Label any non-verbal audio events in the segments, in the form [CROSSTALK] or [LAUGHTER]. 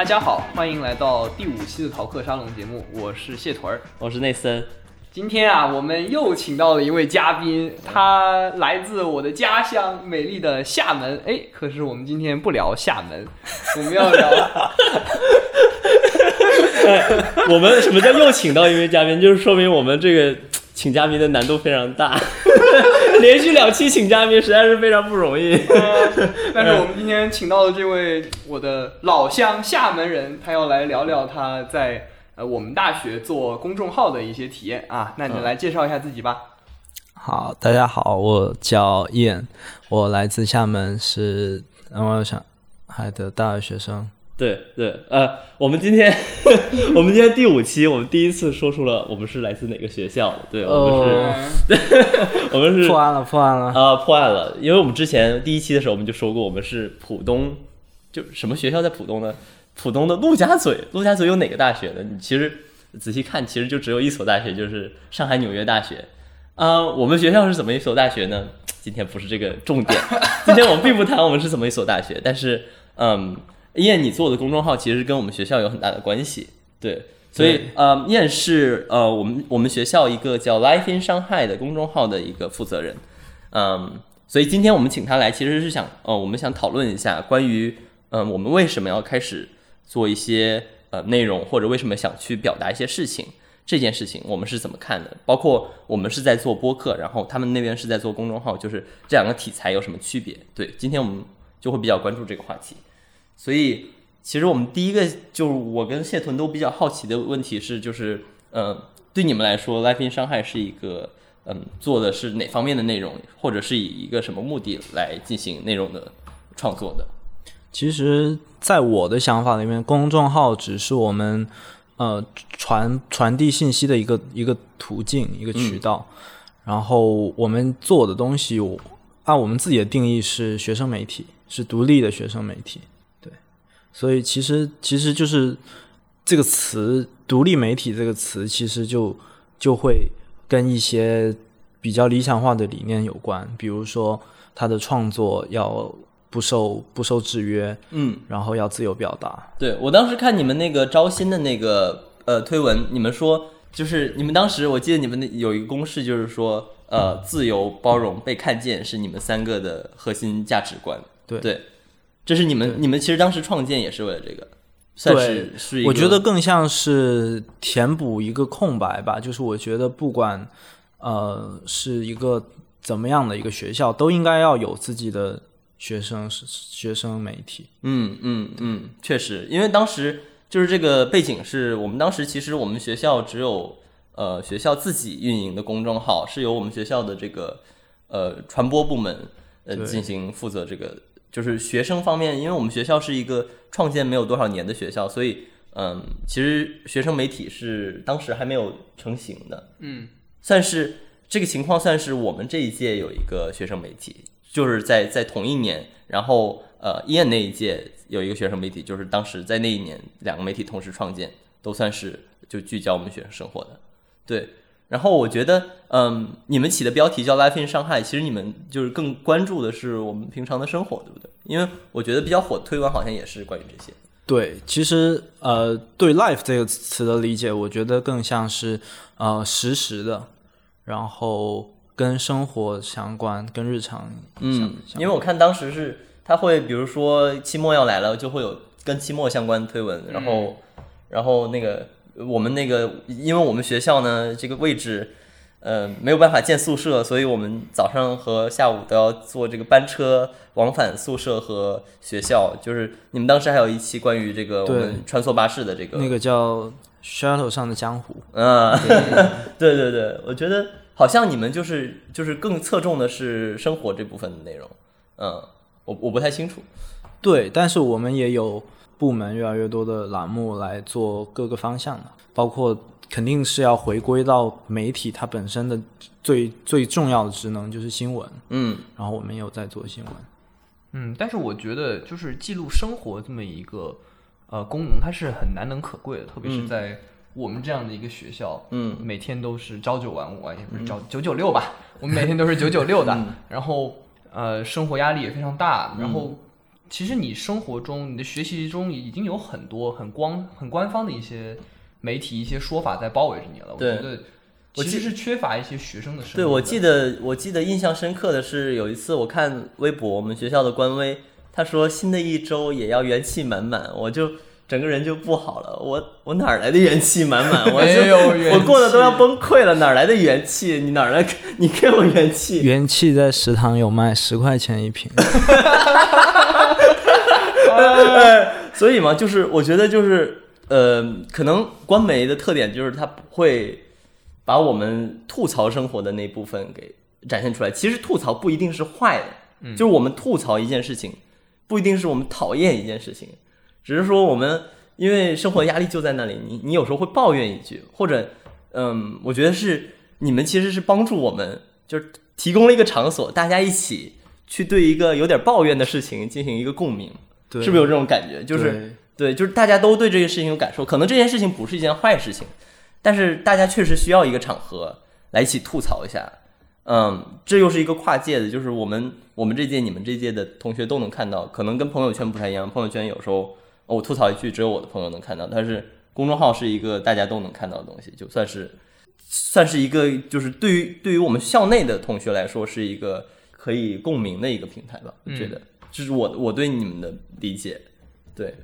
大家好，欢迎来到第五期的逃课沙龙节目，我是谢屯儿。我是内森，今天啊，我们又请到了一位嘉宾，他来自我的家乡美丽的厦门。哎，可是我们今天不聊厦门，[LAUGHS] 我们要聊我们什么叫又请到一位嘉宾？就是说明我们这个请嘉宾的难度非常大，连续两期请嘉宾实在是非常不容易。但是我们今天请到的这位我的老乡厦门人，他要来聊聊他在呃我们大学做公众号的一些体验啊。那你来介绍一下自己吧。好，大家好，我叫 Ian，我来自厦门，是南华上海的大学学生。对对，呃，我们今天 [LAUGHS] 我们今天第五期，我们第一次说出了我们是来自哪个学校的。对，我们是，[LAUGHS] 我们是破案了，破案了。啊，破案了，因为我们之前第一期的时候我们就说过，我们是浦东，就什么学校在浦东呢？浦东的陆家嘴，陆家嘴有哪个大学呢？你其实仔细看，其实就只有一所大学，就是上海纽约大学。啊、我们学校是怎么一所大学呢？今天不是这个重点，[LAUGHS] 今天我们并不谈我们是怎么一所大学，但是，嗯，燕你做的公众号其实跟我们学校有很大的关系，对，所以呃，燕是呃我们我们学校一个叫 Life in Shanghai 的公众号的一个负责人，嗯，所以今天我们请他来，其实是想呃我们想讨论一下关于嗯、我们为什么要开始做一些呃内容，或者为什么想去表达一些事情。这件事情我们是怎么看的？包括我们是在做播客，然后他们那边是在做公众号，就是这两个题材有什么区别？对，今天我们就会比较关注这个话题。所以，其实我们第一个就是我跟谢屯都比较好奇的问题是，就是呃，对你们来说，Life in 上海是一个嗯做的是哪方面的内容，或者是以一个什么目的来进行内容的创作的？其实，在我的想法里面，公众号只是我们呃传传递信息的一个一个途径、一个渠道。然后我们做的东西，我按我们自己的定义是学生媒体，是独立的学生媒体。对，所以其实其实就是这个词“独立媒体”这个词，其实就就会跟一些比较理想化的理念有关，比如说他的创作要不受不受制约，嗯，然后要自由表达。对我当时看你们那个招新的那个呃推文，你们说就是你们当时我记得你们那有一个公式，就是说呃自由、包容、被看见是你们三个的核心价值观。对对，这是你们你们其实当时创建也是为了这个，算是我觉得更像是填补一个空白吧，就是我觉得不管呃是一个怎么样的一个学校，都应该要有自己的学生学生媒体。嗯嗯嗯，确实，因为当时就是这个背景是我们当时其实我们学校只有呃学校自己运营的公众号，是由我们学校的这个呃传播部门呃进行负责这个，就是学生方面，因为我们学校是一个创建没有多少年的学校，所以嗯，其实学生媒体是当时还没有成型的，嗯，算是这个情况，算是我们这一届有一个学生媒体，就是在在同一年，然后呃，伊恩那一届有一个学生媒体，就是当时在那一年两个媒体同时创建，都算是就聚焦我们学生生活的，对。然后我觉得，嗯，你们起的标题叫 “Life in 上海”，其实你们就是更关注的是我们平常的生活，对不对？因为我觉得比较火的推文好像也是关于这些。对，其实呃，对 “life” 这个词的理解，我觉得更像是呃实时的，然后跟生活相关，跟日常相嗯，因为我看当时是他会，比如说期末要来了，就会有跟期末相关的推文，然后，然后那个我们那个，因为我们学校呢这个位置，呃，没有办法建宿舍，所以我们早上和下午都要坐这个班车往返宿舍和学校。就是你们当时还有一期关于这个我们穿梭巴士的这个那个叫 “shuttle 上的江湖”。嗯，对对对，我觉得好像你们就是就是更侧重的是生活这部分的内容。嗯，我我不太清楚。对，但是我们也有部门越来越多的栏目来做各个方向的，包括肯定是要回归到媒体它本身的最最重要的职能就是新闻，嗯。然后我们也有在做新闻。嗯，但是我觉得就是记录生活这么一个呃功能，它是很难能可贵的，特别是嗯。在我们这样的一个学校，嗯。每天都是朝九晚五啊，也不是朝九九六吧，我们每天都是九九六的，[LAUGHS] 然后呃生活压力也非常大，然后其实你生活中、你的学习中已经有很多很光、很官方的一些媒体、一些说法在包围着你了。我觉得我其实是缺乏一些学生的声音的。对，我记得我记得印象深刻的是有一次我看微博，我们学校的官微，他说新的一周也要元气满满，我就整个人就不好了，我我哪儿来的元气满满？我没就我过得都要崩溃了，哪儿来的元气？你哪儿来？你给我元气？元气在食堂有卖，十块钱一瓶。[LAUGHS] [LAUGHS] 所以嘛，就是我觉得就是呃，可能官媒的特点就是它不会把我们吐槽生活的那部分给展现出来。其实吐槽不一定是坏的，就是我们吐槽一件事情，不一定是我们讨厌一件事情，只是说我们因为生活压力就在那里，你你有时候会抱怨一句，或者嗯，我觉得是你们其实是帮助我们，就是提供了一个场所，大家一起去对一个有点抱怨的事情进行一个共鸣。对，是不是有这种感觉？就是对，就是大家都对这个事情有感受，可能这件事情不是一件坏事情，但是大家确实需要一个场合来一起吐槽一下。嗯，这又是一个跨界的，就是我们我们这届、你们这届的同学都能看到，可能跟朋友圈不太一样。朋友圈有时候、哦我吐槽一句，只有我的朋友能看到，但是公众号是一个大家都能看到的东西，就算是算是一个，就是对于对于我们校内的同学来说，是一个可以共鸣的一个平台吧。我觉得，就是我我对你们的理解。对，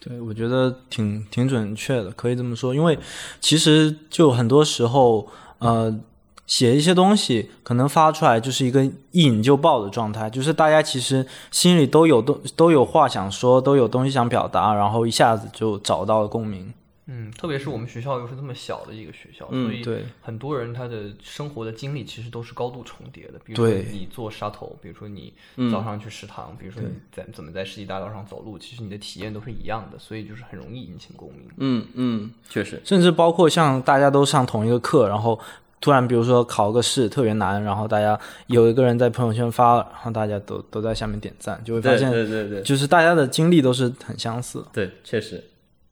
对，我觉得挺挺准确的，可以这么说。因为其实就很多时候，呃，写一些东西可能发出来就是一个一引就爆的状态，就是大家其实心里都有都都有话想说，都有东西想表达，然后一下子就找到了共鸣。嗯，特别是我们学校又是这么小的一个学校，嗯所以对很多人他的生活的经历其实都是高度重叠的。比如说对你做 shuttle，比如说你嗯早上去食堂，比如说你在怎么在世纪大道上走路，其实你的体验都是一样的，所以就是很容易引起共鸣。嗯嗯，确实，甚至包括像大家都上同一个课，然后突然比如说考个试特别难，然后大家有一个人在朋友圈发，然后大家都都在下面点赞，就会发现对对对就是大家的经历都是很相似。对，确实。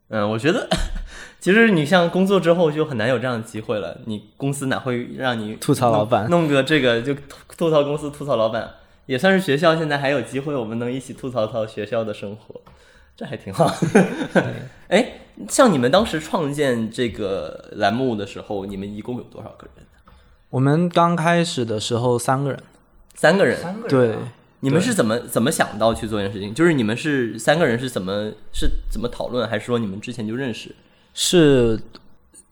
嗯，我觉得其实你像工作之后就很难有这样的机会了，你公司哪会让你吐槽老板弄弄个这个就吐吐槽公司、吐槽老板，也算是学校现在还有机会，我们能一起吐槽槽学校的生活，这还挺好。哎，像你们当时创建这个栏目的时候，你们一共有多少个人？我们刚开始的时候三个人，三个人。三个人、对啊，，你们是怎么怎么想到去做这件事情？就是你们是三个人是怎么是怎么讨论，还是说你们之前就认识？是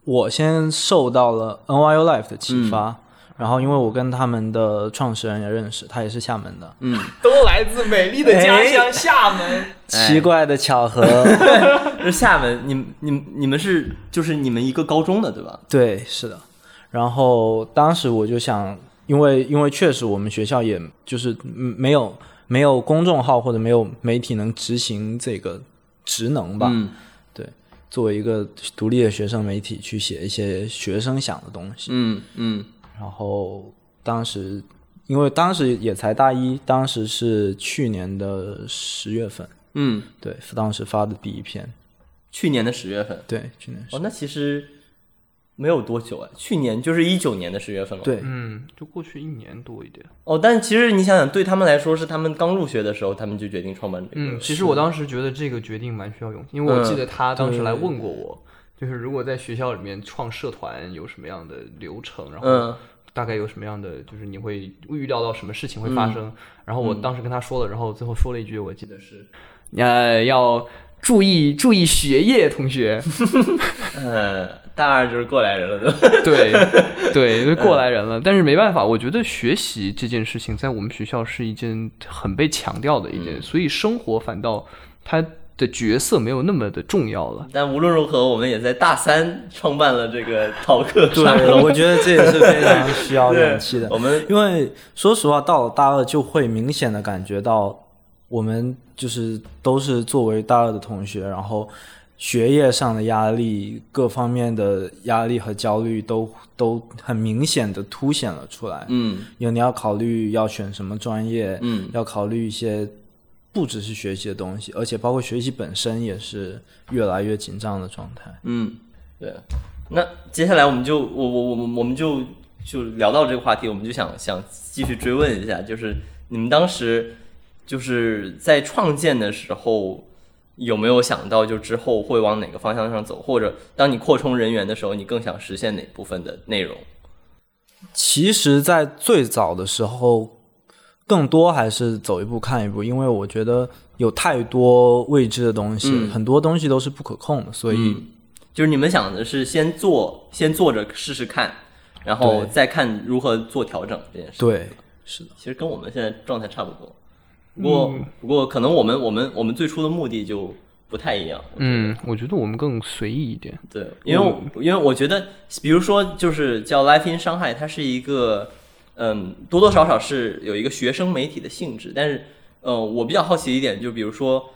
我先受到了 NYU Life 的启发，嗯然后因为我跟他们的创始人也认识，他也是厦门的，嗯，[LAUGHS] 都来自美丽的家乡厦门。哎 [LAUGHS] 奇怪的巧合，[LAUGHS] 是厦门，你们你们你们是就是你们一个高中的对吧？对，是的。然后当时我就想，因为因为确实我们学校也就是嗯没有没有公众号或者没有媒体能执行这个职能吧，嗯。作为一个独立的学生媒体去写一些学生想的东西。嗯嗯。然后当时因为当时也才大一，当时是去年的十月份，嗯，对，当时发的第一篇，去年的十月份。对，去年是哦，那其实没有多久啊，去年就是一九年的十月份了。。对，嗯，就过去一年多一点。哦，但其实你想想，对他们来说是他们刚入学的时候，他们就决定创办这个。嗯，其实我当时觉得这个决定蛮需要勇气，因为我记得他当时来问过我，就是如果在学校里面创社团有什么样的流程，然后嗯大概有什么样的，就是你会预料到什么事情会发生。然后我当时跟他说了，然后最后说了一句，我记得是，呃，要注意注意学业，同学。[LAUGHS] 呃，大二就是过来人了，[LAUGHS] 对？对对，就过来人了。但是没办法，我觉得学习这件事情在我们学校是一件很被强调的一件，所以生活反倒它的角色没有那么的重要了。但无论如何，我们也在大三创办了这个逃课沙 [LAUGHS] 对，龙。我觉得这也是非常需要勇气的。我们因为说实话，到了大二就会明显的感觉到，我们就是都是作为大二的同学，然后学业上的压力、各方面的压力和焦虑都都很明显的凸显了出来。嗯因为你要考虑要选什么专业，嗯要考虑一些不只是学习的东西，而且包括学习本身也是越来越紧张的状态。嗯，对。那接下来我们就我我我们我们就就聊到这个话题，我们就想想继续追问一下，就是你们当时就是在创建的时候有没有想到，就之后会往哪个方向上走，或者当你扩充人员的时候，你更想实现哪部分的内容？其实，在最早的时候，更多还是走一步看一步，因为我觉得有太多未知的东西，嗯。很多东西都是不可控的，所以、嗯。就是你们想的是先做，先做着试试看，然后再看如何做调整这件事。对，是的，其实跟我们现在状态差不多，不过、不过可能我们我们我们最初的目的就不太一样。嗯，我觉得我们更随意一点。对，因为我、因为我觉得，比如说就是叫 Life in 伤害，它是一个嗯多多少少是有一个学生媒体的性质，但是呃我比较好奇一点，就比如说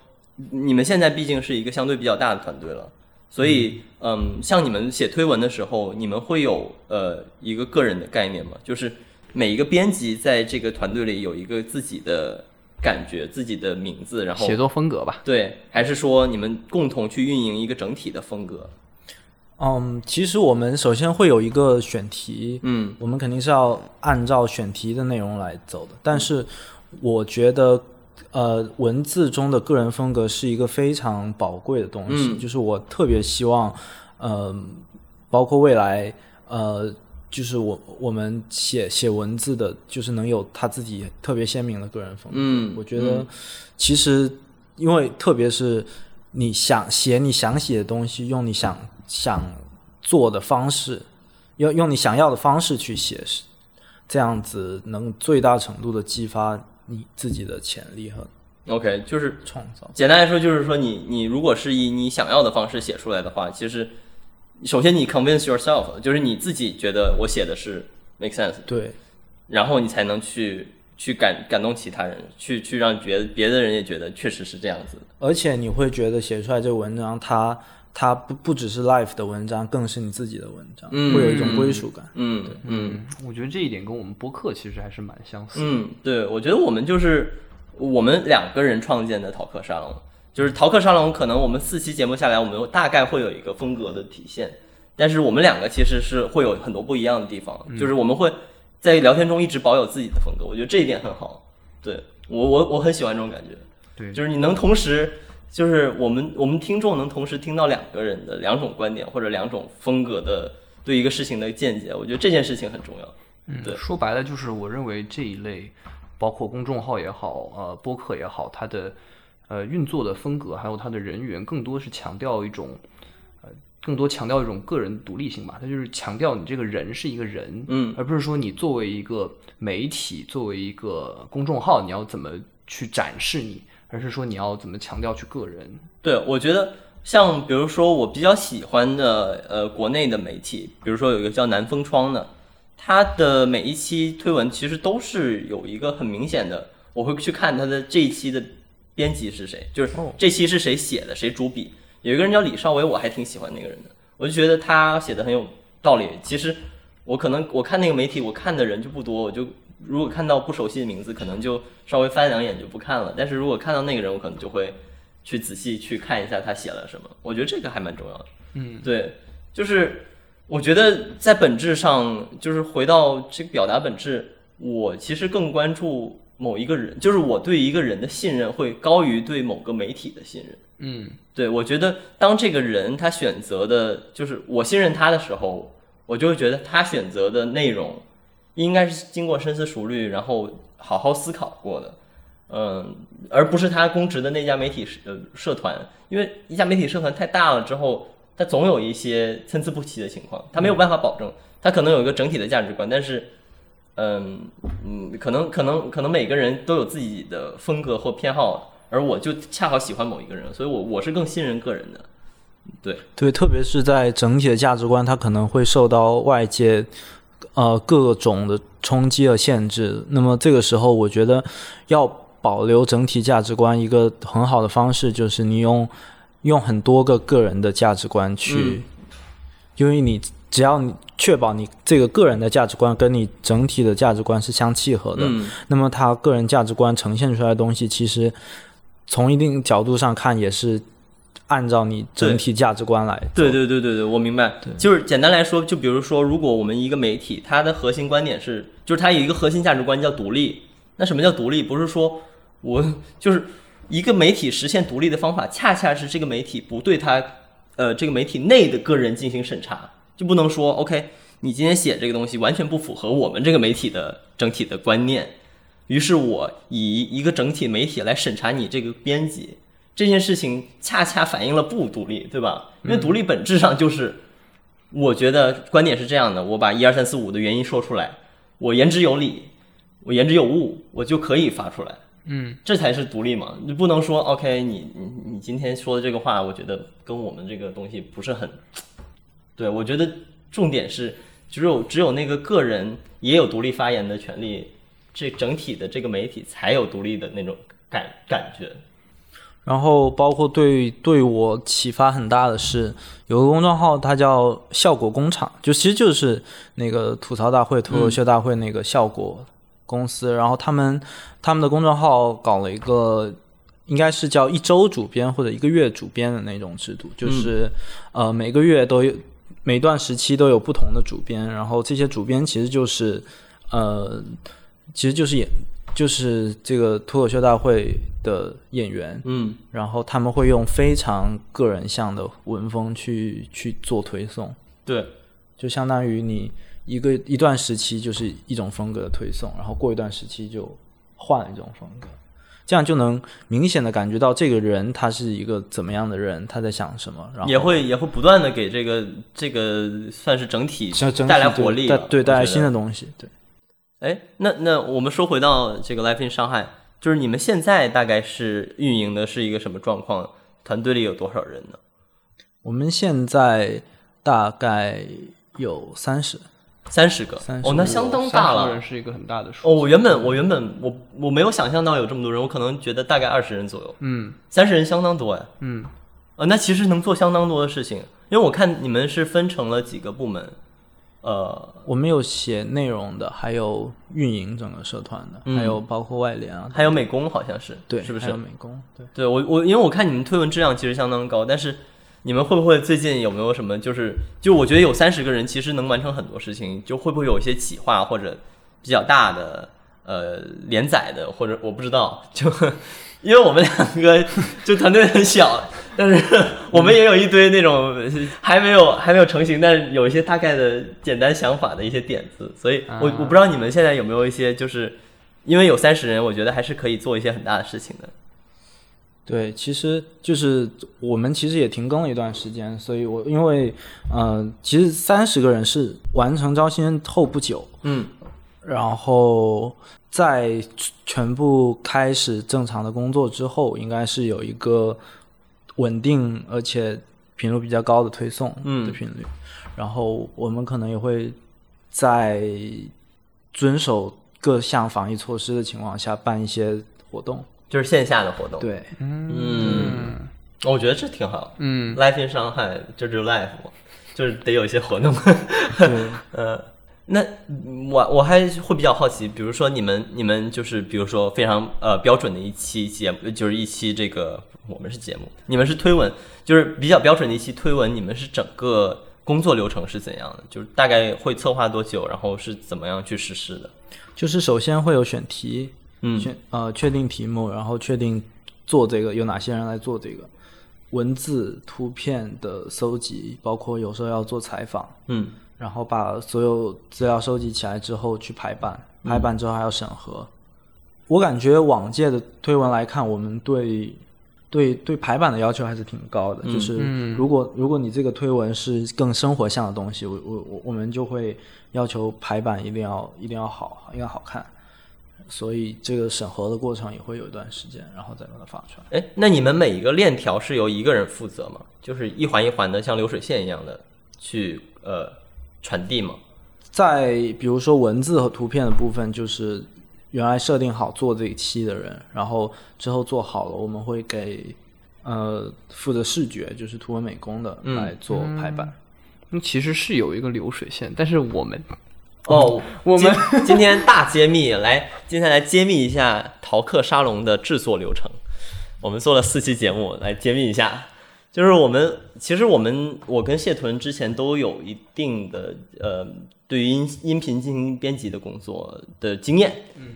你们现在毕竟是一个相对比较大的团队了。所以，嗯，像你们写推文的时候，你们会有呃一个个人的概念吗？就是每一个编辑在这个团队里有一个自己的感觉、自己的名字，然后写作风格吧，对，还是说你们共同去运营一个整体的风格？嗯，其实我们首先会有一个选题，嗯我们肯定是要按照选题的内容来走的。但是我觉得，呃，文字中的个人风格是一个非常宝贵的东西，嗯就是我特别希望，呃，包括未来，呃。就是我我们写写文字的，就是能有他自己特别鲜明的个人风格。嗯我觉得其实因为特别是你想写你想写的东西，用你想想做的方式，用用你想要的方式去写，是这样子能最大程度的激发你自己的潜力和 OK，就是创造。简单来说，就是说你你如果是以你想要的方式写出来的话，其实首先你 convince yourself，就是你自己觉得我写的是 make sense，对然后你才能去去感感动其他人，去去让别别的人也觉得确实是这样子的。而且你会觉得写出来这个文章，它它不不只是 life 的文章，更是你自己的文章，嗯会有一种归属感。嗯嗯我觉得这一点跟我们播客其实还是蛮相似的。嗯，对，我觉得我们就是我们两个人创建的淘客沙龙，就是逃课沙龙，可能我们四期节目下来，我们大概会有一个风格的体现，但是我们两个其实是会有很多不一样的地方，就是我们会在聊天中一直保有自己的风格，我觉得这一点很好。对我我我很喜欢这种感觉，对就是你能同时。就是我们我们听众能同时听到两个人的两种观点或者两种风格的对一个事情的见解，我觉得这件事情很重要。嗯，对说白了就是我认为这一类，包括公众号也好，呃，播客也好，它的呃运作的风格，还有它的人员，更多是强调一种，呃，更多强调一种个人独立性吧。它就是强调你这个人是一个人，嗯而不是说你作为一个媒体，作为一个公众号，你要怎么去展示你，而是说你要怎么强调去个人。对，我觉得像比如说我比较喜欢的呃国内的媒体，比如说有一个叫南风窗的，它的每一期推文其实都是有一个很明显的，我会去看它的这一期的编辑是谁，就是这期是谁写的，谁主笔。有一个人叫李少伟，我还挺喜欢那个人的，我就觉得他写的很有道理。其实我可能我看那个媒体，我看的人就不多，我就如果看到不熟悉的名字，可能就稍微翻两眼就不看了。但是如果看到那个人，我可能就会去仔细去看一下他写了什么。我觉得这个还蛮重要的。嗯，对，就是我觉得在本质上，就是回到这个表达本质，我其实更关注某一个人，就是我对一个人的信任会高于对某个媒体的信任。嗯对我觉得，当这个人他选择的，就是我信任他的时候，我就会觉得他选择的内容应该是经过深思熟虑，然后好好思考过的，嗯，而不是他公职的那家媒体社呃社团，因为一家媒体社团太大了之后，它总有一些参差不齐的情况，他没有办法保证，他可能有一个整体的价值观，但是。嗯嗯，可能可能可能每个人都有自己的风格或偏好，而我就恰好喜欢某一个人，所以我我是更信任个人的。对，对，特别是在整体的价值观，它可能会受到外界呃各种的冲击和限制。那么这个时候，我觉得要保留整体价值观，一个很好的方式就是你用用很多个个人的价值观去，嗯因为你只要你确保你这个个人的价值观跟你整体的价值观是相契合的，嗯那么他个人价值观呈现出来的东西，其实从一定角度上看，也是按照你整体价值观来。对对对对对，我明白。就是简单来说，就比如说，如果我们一个媒体，它的核心观点是，就是它有一个核心价值观叫独立。那什么叫独立？不是说我就是一个媒体实现独立的方法，恰恰是这个媒体不对它呃这个媒体内的个人进行审查，就不能说 OK，你今天写这个东西完全不符合我们这个媒体的整体的观念，于是我以一个整体媒体来审查你这个编辑，这件事情恰恰反映了不独立，对吧？因为独立本质上就是，我觉得观点是这样的，我把一二三四五的原因说出来，我言之有理，我言之有物，我就可以发出来。嗯，这才是独立嘛！你不能说 OK，你你你今天说的这个话，我觉得跟我们这个东西不是很，对我觉得重点是只有只有那个个人也有独立发言的权利，这整体的这个媒体才有独立的那种感感觉。然后包括对对我启发很大的是，有个公众号，它叫“效果工厂”，就其实就是那个吐槽大会、脱口秀大会那个效果公司。然后他们他们的公众号搞了一个，应该是叫一周主编或者一个月主编的那种制度，就是、呃每个月都有每段时期都有不同的主编，然后这些主编其实就是呃其实就是演就是这个脱口秀大会的演员，嗯。然后他们会用非常个人向的文风去去做推送，对，就相当于你一个一段时期就是一种风格的推送，然后过一段时期就换了一种风格，这样就能明显的感觉到这个人他是一个怎么样的人，他在想什么，然后也会也会不断的给这个这个算是整体带来活力对，对带来新的东西，对。哎，那那我们说回到这个 Life in 上海，就是你们现在大概是运营的是一个什么状况？团队里有多少人呢？我们现在大概有三十，三十个，30哦，那相当大30个人了。是一个很大的数。哦，我原本我原本我我没有想象到有这么多人，我可能觉得大概二十人左右，嗯三十人相当多哎。嗯，呃，那其实能做相当多的事情，因为我看你们是分成了几个部门，呃，我们有写内容的，还有运营整个社团的，嗯还有包括外联啊，还有美工好像是，对，是不是还有？美工，对。对我我因为我看你们推文质量其实相当高，但是你们会不会最近有没有什么就是就我觉得有三十个人其实能完成很多事情，就会不会有一些企划或者比较大的呃连载的，或者我不知道，就因为我们两个就团队很小，但是 [LAUGHS] 我们也有一堆那种还没有还没有成型，但是有一些大概的简单想法的一些点子，所以我我不知道你们现在有没有一些就是因为有三十人，我觉得还是可以做一些很大的事情的。对，其实就是我们其实也停更了一段时间，所以我因为呃，其实三十个人是完成招新后不久，嗯。然后在全部开始正常的工作之后，应该是有一个稳定而且频率比较高的推送嗯。的频率，然后我们可能也会在遵守各项防疫措施的情况下办一些活动，就是线下的活动。，对。嗯，我觉得这挺好。嗯，Life in Shanghai 就是 life 嘛，就是得有一些活动。[LAUGHS] 对 [LAUGHS] 呃，那嗯我我还会比较好奇，比如说你们你们就是比如说非常呃标准的一期节目，就是一期这个我们是节目，你们是推文，就是比较标准的一期推文，你们是整个工作流程是怎样的？就是大概会策划多久，然后是怎么样去实施的？就是首先会有选题，嗯确呃确定题目，然后确定做这个有哪些人来做这个文字、图片的搜集，包括有时候要做采访，嗯然后把所有资料收集起来之后去排版，排版之后还要审核。我感觉往届的推文来看，我们对对对排版的要求还是挺高的。就是如果如果你这个推文是更生活向的东西，我我我我们就会要求排版一定要一定要好，一定要好看。所以这个审核的过程也会有一段时间，然后再把它发出来。哎，那你们每一个链条是由一个人负责吗？就是一环一环的像流水线一样的去呃传递吗？在比如说文字和图片的部分，就是原来设定好做这一期的人，然后之后做好了，我们会给呃负责视觉，就是图文美工的嗯来做排版。那其实是有一个流水线，但是我们哦，我们今 [LAUGHS] 今天大揭秘，来，今天来揭秘一下淘客沙龙的制作流程。我们做了四期节目，来揭秘一下，就是我们其实我们我跟谢屯之前都有一定的呃对于音音频进行编辑的工作的经验，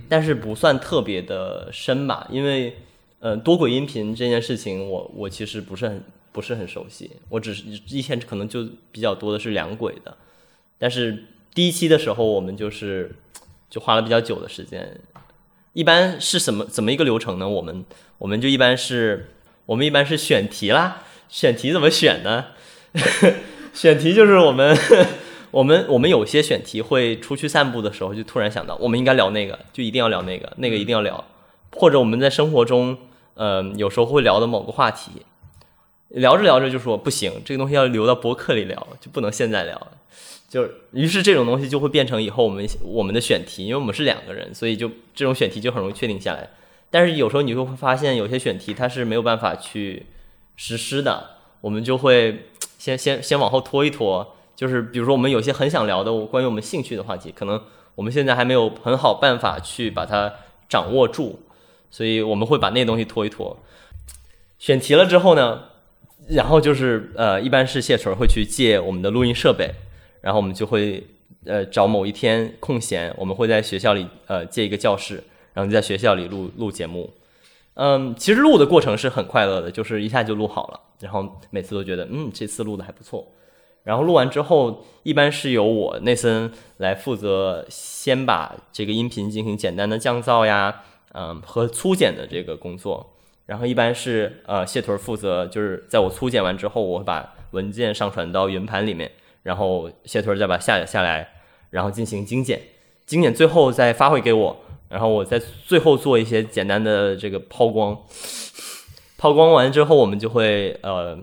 但是不算特别的深吧，因为呃多轨音频这件事情我我其实不是很不是很熟悉，我只是以前可能就比较多的是两轨的，但是第一期的时候我们就是就花了比较久的时间，一般是什么怎么一个流程呢？我们我们就一般是我们一般是选题啦。选题怎么选呢？[LAUGHS] 选题就是我们 [LAUGHS] 我们我们有些选题会出去散步的时候，就突然想到我们应该聊那个，就一定要聊那个，那个一定要聊。或者我们在生活中，嗯，有时候会聊的某个话题，聊着聊着就说不行，这个东西要留到博客里聊，就不能现在聊。就于是这种东西就会变成以后我们我们的选题，因为我们是两个人，所以就这种选题就很容易确定下来。但是有时候你会发现，有些选题它是没有办法去。实施的，我们就会先 [LAUGHS] 先先往后拖一拖。就是比如说，我们有些很想聊的关于我们兴趣的话题，可能我们现在还没有很好办法去把它掌握住，所以我们会把那东西拖一拖。选题了之后呢，然后就是呃，一般是谢纯会去借我们的录音设备，然后我们就会呃找某一天空闲，我们会在学校里呃借一个教室，然后就在学校里录录节目。嗯，其实录的过程是很快乐的，就是一下就录好了，然后每次都觉得，嗯，这次录的还不错。然后录完之后，一般是由我内森来负责先把这个音频进行简单的降噪呀，嗯，和粗剪的这个工作。然后一般是呃谢屯负责，就是在我粗剪完之后，我会把文件上传到云盘里面，然后谢屯再把下载下来，然后进行精简，精简最后再发回给我。然后我再最后做一些简单的这个抛光，抛光完之后，我们就会呃，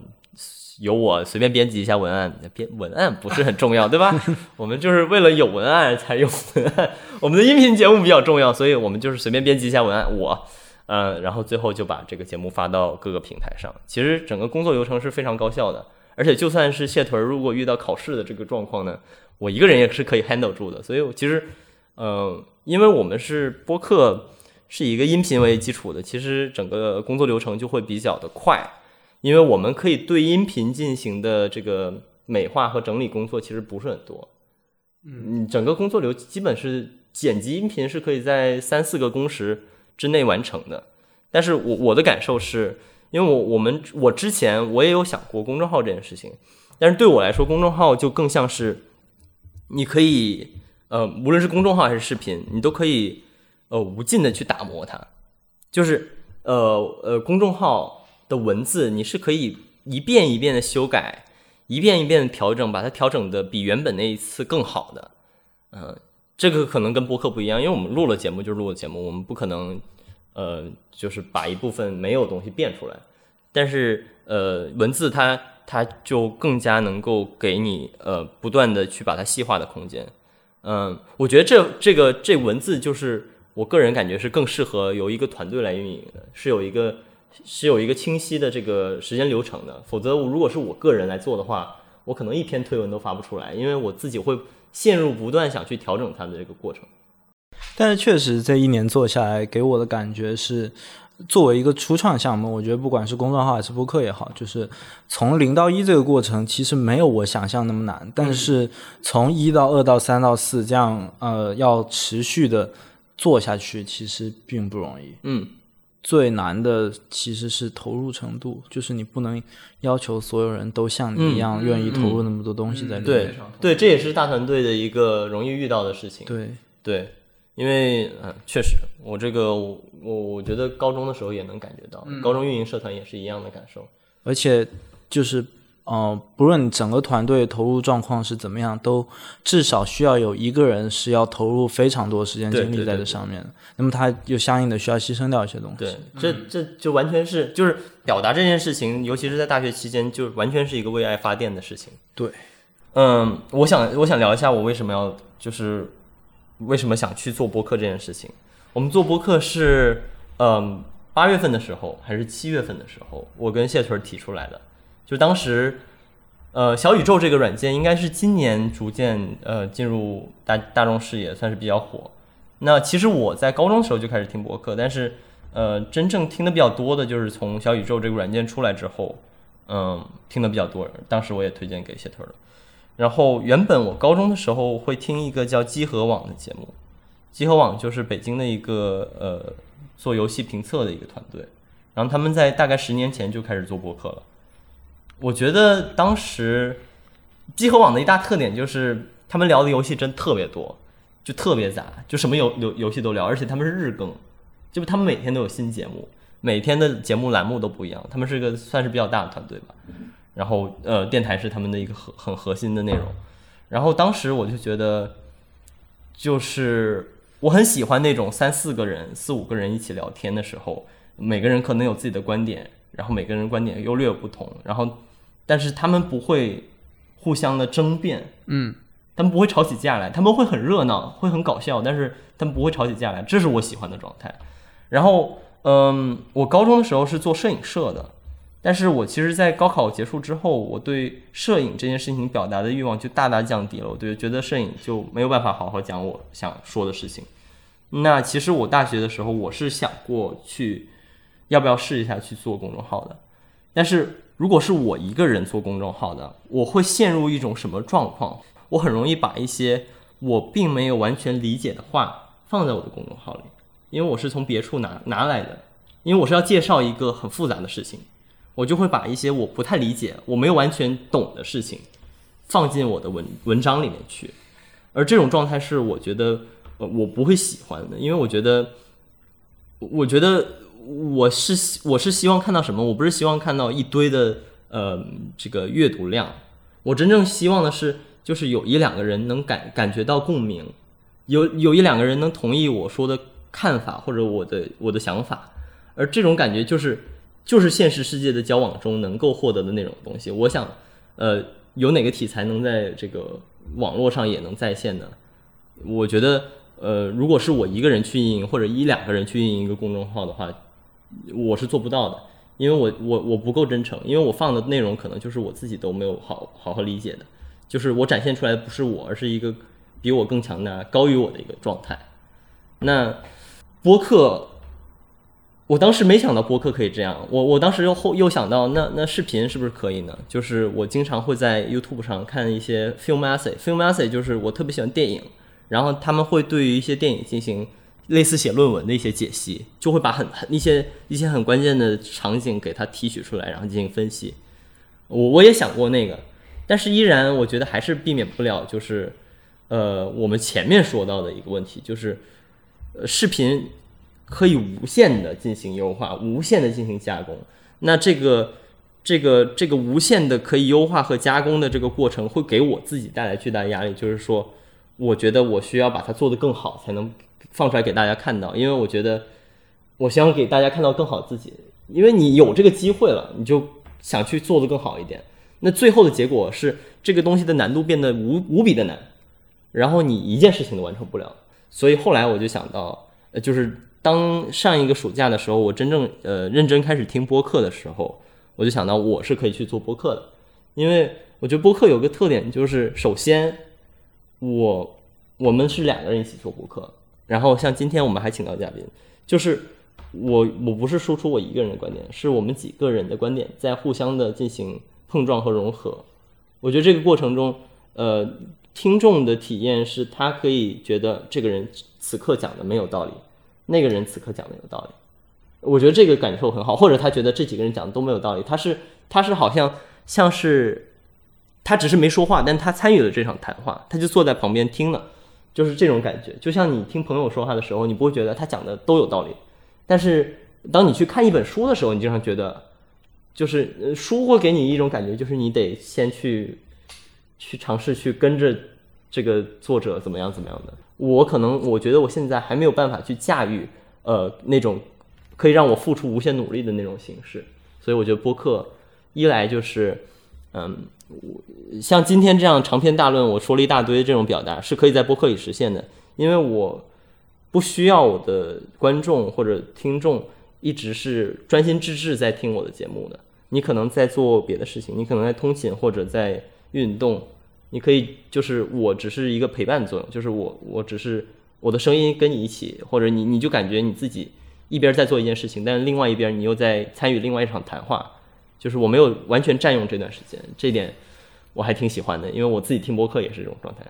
由我随便编辑一下文案，编文案不是很重要，对吧？[LAUGHS] 我们就是为了有文案才有文案，我们的音频节目比较重要，所以我们就是随便编辑一下文案，我，嗯，然后最后就把这个节目发到各个平台上。其实整个工作流程是非常高效的，而且就算是谢屯如果遇到考试的这个状况呢，我一个人也是可以 handle 住的，所以其实，嗯。因为我们是播客，是以一个音频为基础的，其实整个工作流程就会比较的快，因为我们可以对音频进行的这个美化和整理工作其实不是很多，嗯，整个工作流基本是剪辑音频是可以在三四个工时之内完成的，但是我我的感受是，因为我我们我之前我也有想过公众号这件事情，但是对我来说公众号就更像是你可以。呃，无论是公众号还是视频，你都可以呃无尽的去打磨它。就是呃呃，公众号的文字你是可以一遍一遍的修改，一遍一遍的调整，把它调整的比原本那一次更好的。嗯，这个可能跟播客不一样，因为我们录了节目就录了节目，我们不可能呃就是把一部分没有东西变出来。但是呃，文字它它就更加能够给你呃不断的去把它细化的空间。嗯，我觉得这这个这文字就是我个人感觉是更适合由一个团队来运营的，是有一个是有一个清晰的这个时间流程的。否则，如果是我个人来做的话，我可能一篇推文都发不出来，因为我自己会陷入不断想去调整它的这个过程。但是，确实这一年做下来，给我的感觉是。作为一个初创项目，我觉得不管是公众号还是播客也好，就是从零到一这个过程，其实没有我想象那么难。但是从一到二到三到四这样，呃，要持续的做下去，其实并不容易。嗯，最难的其实是投入程度，就是你不能要求所有人都像你一样愿意投入那么多东西在里面。对，对，这也是大团队的一个容易遇到的事情。对，对。因为嗯，确实，我这个我我觉得高中的时候也能感觉到，高中运营社团也是一样的感受。而且就是呃，不论整个团队投入状况是怎么样，都至少需要有一个人是要投入非常多时间精力在这上面的。那么他又相应的需要牺牲掉一些东西。对，这这就完全是就是表达这件事情，尤其是在大学期间，就完全是一个为爱发电的事情。对，嗯，我想我想聊一下我为什么要就是。为什么想去做播客这件事情？我们做播客是，嗯，八月份的时候还是七月份的时候，我跟谢屯提出来的。就当时，呃，小宇宙这个软件应该是今年逐渐呃进入大大众视野，算是比较火。那其实我在高中的时候就开始听播客，但是呃，真正听的比较多的就是从小宇宙这个软件出来之后，嗯，听的比较多，当时我也推荐给谢特了。然后原本我高中的时候会听一个叫机核网的节目，机核网就是北京的一个呃做游戏评测的一个团队，然后他们在大概十年前就开始做播客了。我觉得当时机核网的一大特点就是他们聊的游戏真特别多，就特别杂，就什么游游游戏都聊，而且他们是日更，就他们每天都有新节目，每天的节目栏目都不一样，他们是个算是比较大的团队吧。然后呃，电台是他们的一个核很核心的内容。然后当时我就觉得，就是我很喜欢那种三四个人、四五个人一起聊天的时候，每个人可能有自己的观点，然后每个人观点又略有不同，然后但是他们不会互相的争辩，嗯，他们不会吵起架来，他们会很热闹，会很搞笑，但是他们不会吵起架来，这是我喜欢的状态。然后嗯，我高中的时候是做摄影社的。但是我其实，在高考结束之后，我对摄影这件事情表达的欲望就大大降低了。我对觉得摄影就没有办法好好讲我想说的事情。那其实我大学的时候，我是想过去要不要试一下去做公众号的。但是如果是我一个人做公众号的，我会陷入一种什么状况？我很容易把一些我并没有完全理解的话放在我的公众号里，因为我是从别处拿拿来的，因为我是要介绍一个很复杂的事情。我就会把一些我不太理解、我没有完全懂的事情放进我的文文章里面去，而这种状态是我觉得呃我不会喜欢的，因为我觉得，我觉得我是我是希望看到什么？我不是希望看到一堆的呃这个阅读量，我真正希望的是就是有一两个人能感感觉到共鸣，有有一两个人能同意我说的看法或者我的我的想法，而这种感觉就是。就是现实世界的交往中能够获得的那种东西。我想，呃，有哪个题材能在这个网络上也能在线呢？我觉得，呃，如果是我一个人去运营，或者一两个人去运营一个公众号的话，我是做不到的，因为我我我不够真诚，因为我放的内容可能就是我自己都没有好好好理解的，就是我展现出来的不是我，而是一个比我更强大、高于我的一个状态。那播客。我当时没想到播客可以这样，我我当时又后又想到，那那视频是不是可以呢？就是我经常会在 YouTube 上看一些 film essay，film essay 就是我特别喜欢电影，然后他们会对于一些电影进行类似写论文的一些解析，就会把很很一些一些很关键的场景给它提取出来，然后进行分析。我我也想过那个，但是依然我觉得还是避免不了，就是呃我们前面说到的一个问题，就是视频。可以无限的进行优化，无限的进行加工。那这个、这个、这个无限的可以优化和加工的这个过程，会给我自己带来巨大的压力。就是说，我觉得我需要把它做得更好，才能放出来给大家看到。因为我觉得，我希望给大家看到更好自己。因为你有这个机会了，你就想去做得更好一点。那最后的结果是，这个东西的难度变得无无比的难，然后你一件事情都完成不了。所以后来我就想到，呃，就是。当上一个暑假的时候，我真正呃认真开始听播客的时候，我就想到我是可以去做播客的，因为我觉得播客有个特点，就是首先我我们是两个人一起做播客，然后像今天我们还请到嘉宾，就是我我不是输出我一个人的观点，是我们几个人的观点在互相的进行碰撞和融合。我觉得这个过程中，呃，听众的体验是他可以觉得这个人此刻讲的没有道理。那个人此刻讲的有道理，我觉得这个感受很好。或者他觉得这几个人讲的都没有道理，他是他是好像像是他只是没说话，但他参与了这场谈话，他就坐在旁边听了，就是这种感觉。就像你听朋友说话的时候，你不会觉得他讲的都有道理，但是当你去看一本书的时候，你经常觉得，就是书会给你一种感觉，就是你得先去去尝试去跟着这个作者怎么样怎么样的。我可能我觉得我现在还没有办法去驾驭，呃，那种可以让我付出无限努力的那种形式，所以我觉得播客一来就是，嗯，像今天这样长篇大论，我说了一大堆这种表达是可以在播客里实现的，因为我不需要我的观众或者听众一直是专心致志在听我的节目的，你可能在做别的事情，你可能在通勤或者在运动。你可以就是我只是一个陪伴作用，就是我我只是我的声音跟你一起，或者你你就感觉你自己一边在做一件事情，但是另外一边你又在参与另外一场谈话，就是我没有完全占用这段时间，这点我还挺喜欢的，因为我自己听播客也是这种状态。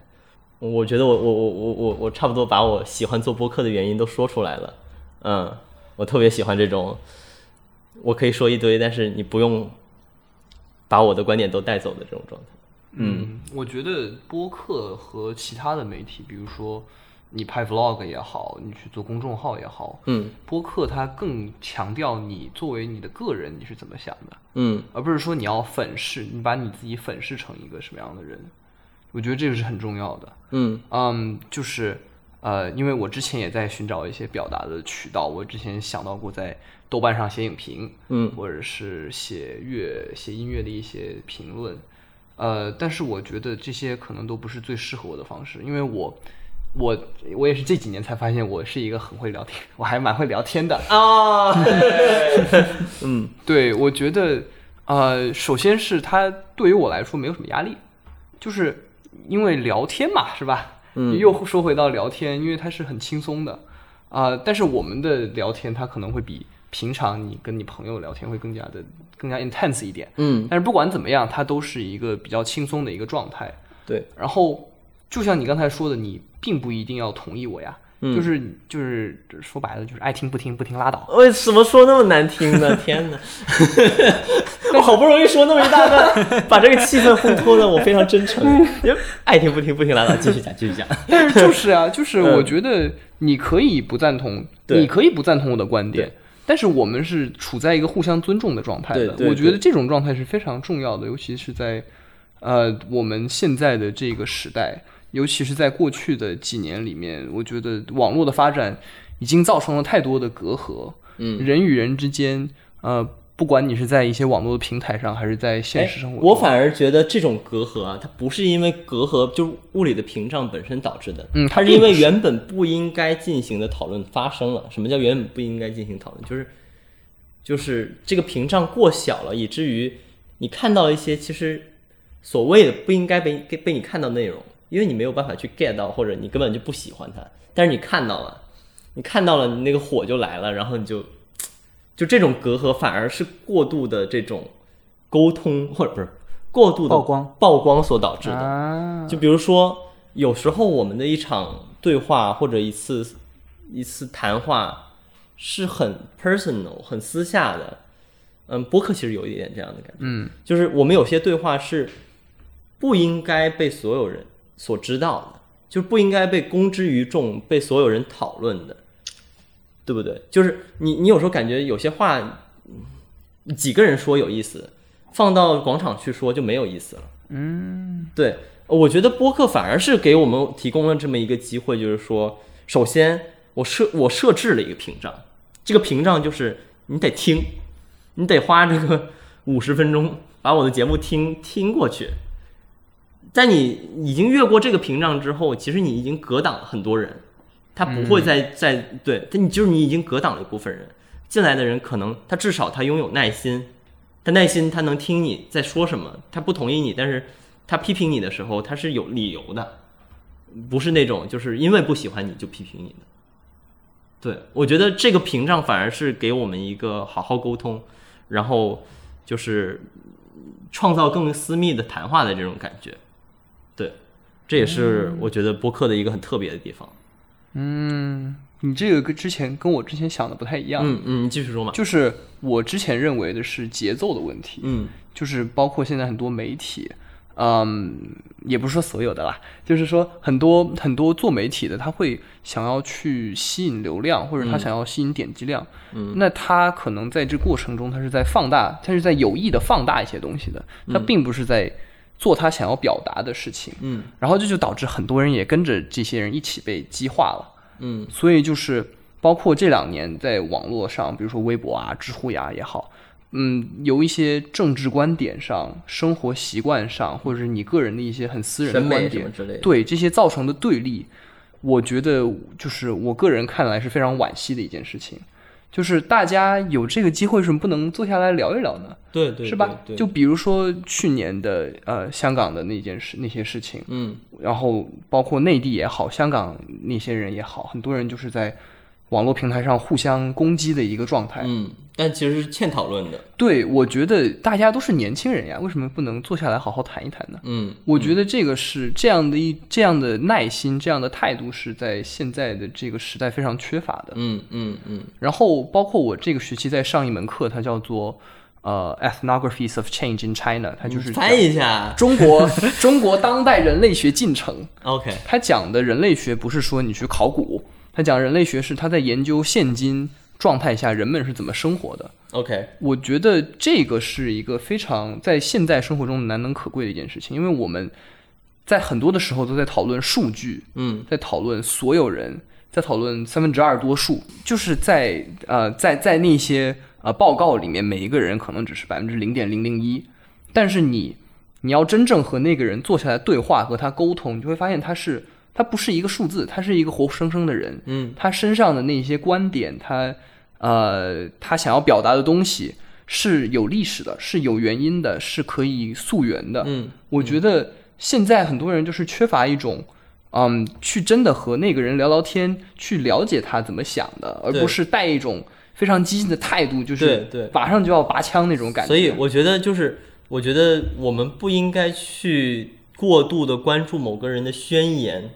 我觉得我我我我我我差不多把我喜欢做播客的原因都说出来了。嗯，我特别喜欢这种，我可以说一堆，但是你不用把我的观点都带走的这种状态。嗯，我觉得播客和其他的媒体，比如说你拍 vlog 也好，你去做公众号也好，嗯播客它更强调你作为你的个人你是怎么想的，嗯而不是说你要粉饰，你把你自己粉饰成一个什么样的人。我觉得这个是很重要的。嗯嗯，就是呃，因为我之前也在寻找一些表达的渠道，我之前想到过在豆瓣上写影评，嗯或者是写乐、写音乐的一些评论，呃，但是我觉得这些可能都不是最适合我的方式，因为我。我我也是这几年才发现，我是一个很会聊天，[LAUGHS] 我还蛮会聊天的。啊，[LAUGHS] 嗯对，我觉得，呃，首先是它对于我来说没有什么压力，就是因为聊天嘛，是吧？嗯又说回到聊天，因为它是很轻松的，啊、但是我们的聊天它可能会比平常你跟你朋友聊天会更加的更加 intense 一点。嗯，但是不管怎么样，它都是一个比较轻松的一个状态。对，然后就像你刚才说的，你并不一定要同意我呀，嗯就是就是说白了就是爱听不听，不听拉倒。[LAUGHS] 为什么说那么难听呢？天哪！[LAUGHS] 我好不容易说那么一大段，[LAUGHS] 把这个气氛烘托的我非常真诚。爱听不听，不听拉倒，继续讲，继续讲。但是就是啊，就是嗯我觉得你可以不赞同，对你可以不赞同我的观点对，但是我们是处在一个互相尊重的状态的。我觉得这种状态是非常重要的，尤其是在呃我们现在的这个时代，尤其是在过去的几年里面，我觉得网络的发展已经造成了太多的隔阂，嗯，人与人之间，呃，不管你是在一些网络的平台上，还是在现实生活我反而觉得这种隔阂啊，它不是因为隔阂，就是物理的屏障本身导致的，嗯它是因为原本不应该进行的讨论发生了。什么叫原本不应该进行讨论？就是就是这个屏障过小了，以至于你看到一些其实所谓的不应该被被被你看到的内容，因为你没有办法去 get 到，或者你根本就不喜欢它，但是你看到了，你看到了，你那个火就来了，然后你就就这种隔阂反而是过度的这种沟通，或者不是过度的曝光曝光所导致的。啊，就比如说，有时候我们的一场对话或者一次一次谈话是很 personal、很私下的。嗯，播客其实有一点这样的感觉，嗯就是我们有些对话是不应该被所有人所知道的，就是不应该被公之于众、被所有人讨论的，对不对？就是你，你有时候感觉有些话，嗯几个人说有意思，放到广场去说就没有意思了。嗯对，我觉得播客反而是给我们提供了这么一个机会，就是说，首先我设我设置了一个屏障，这个屏障就是你得听，你得花这个五十分钟把我的节目听听过去。在你已经越过这个屏障之后，其实你已经隔挡了很多人，他不会再再对，他你就是你已经隔挡了一部分人，进来的人可能他至少他拥有耐心，他耐心他能听你在说什么，他不同意你，但是他批评你的时候他是有理由的，不是那种就是因为不喜欢你就批评你的。对，我觉得这个屏障反而是给我们一个好好沟通，然后就是创造更私密的谈话的这种感觉。对，这也是我觉得播客的一个很特别的地方。嗯，你这个跟之前跟我之前想的不太一样，嗯嗯，你继续说嘛。就是我之前认为的是节奏的问题，嗯。就是包括现在很多媒体，嗯，也不是说所有的啦，就是说很多很多做媒体的，他会想要去吸引流量，或者他嗯。想要吸引点击量，嗯。那他可能在这过程中，他是在放大，他是在有意的放大一些东西的，他并不是在做他想要表达的事情，嗯然后这就导致很多人也跟着这些人一起被激化了。嗯所以就是包括这两年在网络上，比如说微博啊、知乎呀也好，嗯，有一些政治观点上、生活习惯上，或者是你个人的一些很私人的观点，之类的。对这些造成的对立，我觉得就是我个人看来是非常惋惜的一件事情。就是大家有这个机会，为什么不能坐下来聊一聊呢？对对是吧？就比如说去年的呃香港的那件事、那些事情，嗯然后包括内地也好，香港那些人也好，很多人就是在网络平台上互相攻击的一个状态。嗯但其实是欠讨论的。对，我觉得大家都是年轻人呀，为什么不能坐下来好好谈一谈呢？嗯，我觉得这个是这样的一这样的耐心，这样的态度是在现在的这个时代非常缺乏的。嗯嗯嗯然后包括我这个学期在上一门课，它叫做呃 Ethnographies of Change in China，它就是翻译一下。中国中国当代人类学进程。OK，它讲的人类学不是说你去考古，它讲人类学是他在研究现今状态下人们是怎么生活的。OK，我觉得这个是一个非常在现在生活中难能可贵的一件事情，因为我们在很多的时候都在讨论数据，嗯在讨论所有人，在讨论三分之二多数，就是在呃在在那些呃报告里面，每一个人可能只是百分之零点零零一，但是你你要真正和那个人坐下来对话，和他沟通，你就会发现他是他不是一个数字，他是一个活生生的人，嗯。他身上的那些观点，他呃他想要表达的东西是有历史的，是有原因的，是可以溯源的。嗯我觉得现在很多人就是缺乏一种，嗯，去真的和那个人聊聊天，去了解他怎么想的，而不是带一种非常激进的态度，就是对马上就要拔枪那种感觉。所以我觉得就是，我觉得我们不应该去过度的关注某个人的宣言，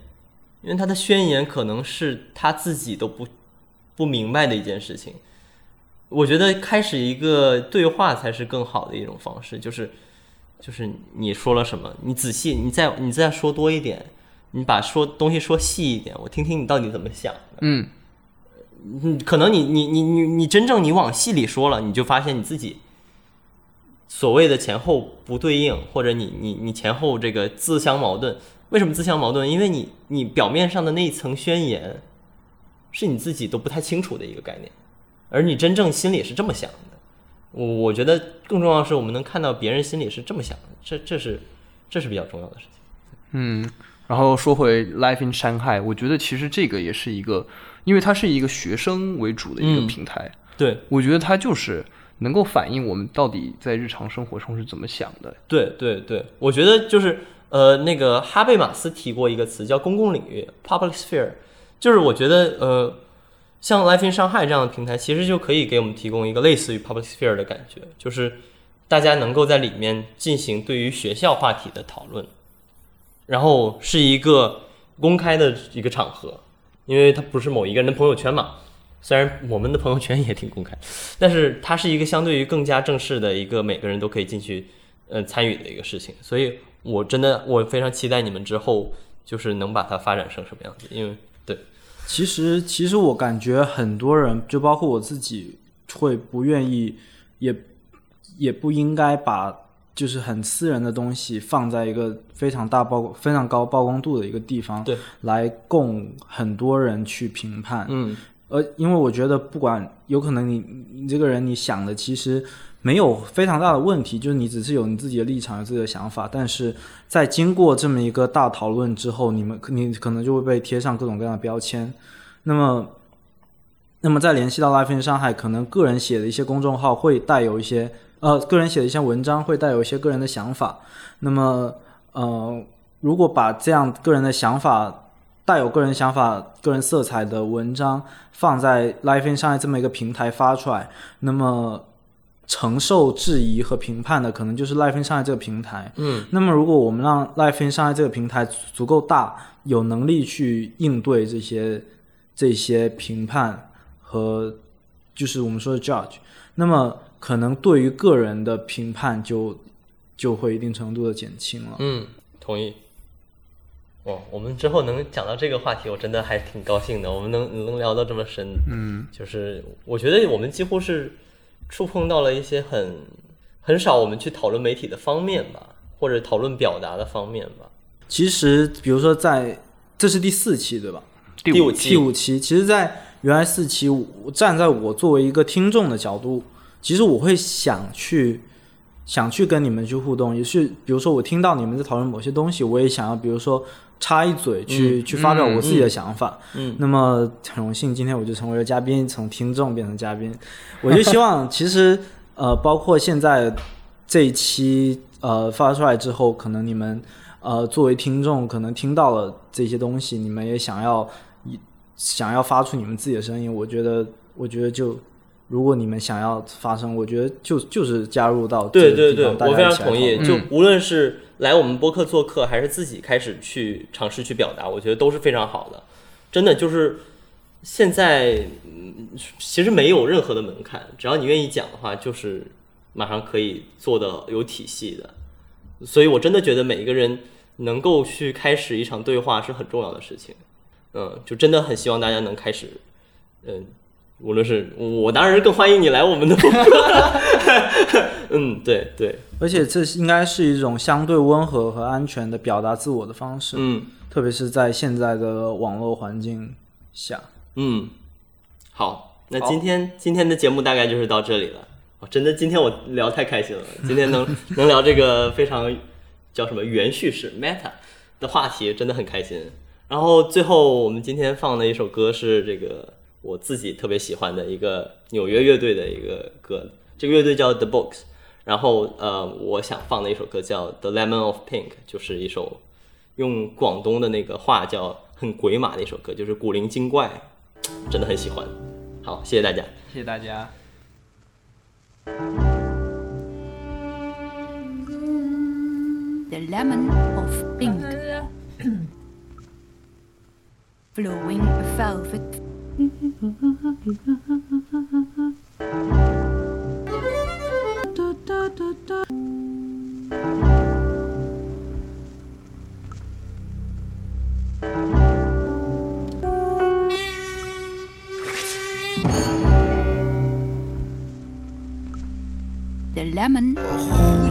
因为他的宣言可能是他自己都不不明白的一件事情。我觉得开始一个对话才是更好的一种方式，就是就是你说了什么，你仔细，你再你再说多一点，你把说东西说细一点，我听听你到底怎么想。嗯，嗯，可能你你你你你真正你往细里说了，你就发现你自己所谓的前后不对应，或者你你你前后这个自相矛盾。为什么自相矛盾？因为你你表面上的那一层宣言，是你自己都不太清楚的一个概念，而你真正心里是这么想的。我我觉得更重要的是，我们能看到别人心里是这么想的，这这是这是比较重要的事情。嗯，然后说回 Life in Shanghai，我觉得其实这个也是一个，因为它是一个学生为主的一个嗯平台，对我觉得它就是能够反映我们到底在日常生活中是怎么想的。对对对，我觉得就是呃，那个哈贝马斯提过一个词叫公共领域 （public sphere），就是我觉得呃，像 Life in 上海这样的平台，其实就可以给我们提供一个类似于 public sphere 的感觉，就是大家能够在里面进行对于学校话题的讨论，然后是一个公开的一个场合，因为它不是某一个人的朋友圈嘛。虽然我们的朋友圈也挺公开，但是它是一个相对于更加正式的一个每个人都可以进去呃参与的一个事情，所以我真的我非常期待你们之后就是能把它发展成什么样子，因为对，其实，其实我感觉很多人，就包括我自己，会不愿意，也也不应该把就是很私人的东西放在一个非常大曝、非常高曝光度的一个地方，对，来供很多人去评判。嗯。呃，因为我觉得不管有可能你你这个人你想的其实没有非常大的问题，就是你只是有你自己的立场、有自己的想法，但是在经过这么一个大讨论之后，你们你可能就会被贴上各种各样的标签。那么，那么再联系到 Life in 上海，可能个人写的一些公众号会带有一些呃，个人写的一些文章会带有一些个人的想法。那么呃，如果把这样个人的想法带有个人想法、个人色彩的文章放在 Life in 上海这么一个平台发出来，那么承受质疑和评判的可能就是 Life in 上海这个平台。嗯那么，如果我们让 Life in 上海这个平台足足够大，有能力去应对这些这些评判和就是我们说的 judge，那么可能对于个人的评判就就会一定程度的减轻了。嗯，同意。哇，我们之后能讲到这个话题，我真的还挺高兴的。我们能能聊到这么深，嗯，就是我觉得我们几乎是触碰到了一些很很少我们去讨论媒体的方面吧，或者讨论表达的方面吧。其实，比如说在这是第四期对吧？第五期第五期，其实，在原来四期，我站在我作为一个听众的角度，其实我会想去想去跟你们去互动，也是比如说我听到你们在讨论某些东西，我也想要，比如说插一嘴去、去发表我自己的想法。嗯那么很荣幸，今天我就成为了嘉宾，从听众变成嘉宾。[LAUGHS] 我就希望，其实呃，包括现在这一期呃发出来之后，可能你们呃作为听众，可能听到了这些东西，你们也想要一想要发出你们自己的声音。我觉得，我觉得就如果你们想要发声，我觉得就就是加入到对对对，我非常同意。就无论是来我们播客做客，还是自己开始去尝试去表达，我觉得都是非常好的。真的就是现在，嗯，其实没有任何的门槛，只要你愿意讲的话，就是马上可以做的有体系的。所以我真的觉得每一个人能够去开始一场对话是很重要的事情。嗯，就真的很希望大家能开始，嗯，无论是我当然是更欢迎你来我们的播客。[LAUGHS] 嗯，对对，而且这应该是一种相对温和和安全的表达自我的方式，嗯。特别是在现在的网络环境下。嗯，好，那今天今天的节目大概就是到这里了。哦，真的，今天我聊太开心了，今天能能聊这个非常叫什么元叙事 meta 的话题，真的很开心。然后最后我们今天放的一首歌是这个我自己特别喜欢的一个纽约乐队的一个歌，这个乐队叫 The Books。然后呃，我想放的一首歌叫 The Lemon of Pink，就是一首用广东的那个话叫很鬼马的一首歌，就是古灵精怪，真的很喜欢。好，谢谢大家。谢谢大家。the lemon of pink, [LAUGHS] flowing velvet. The lemon oh,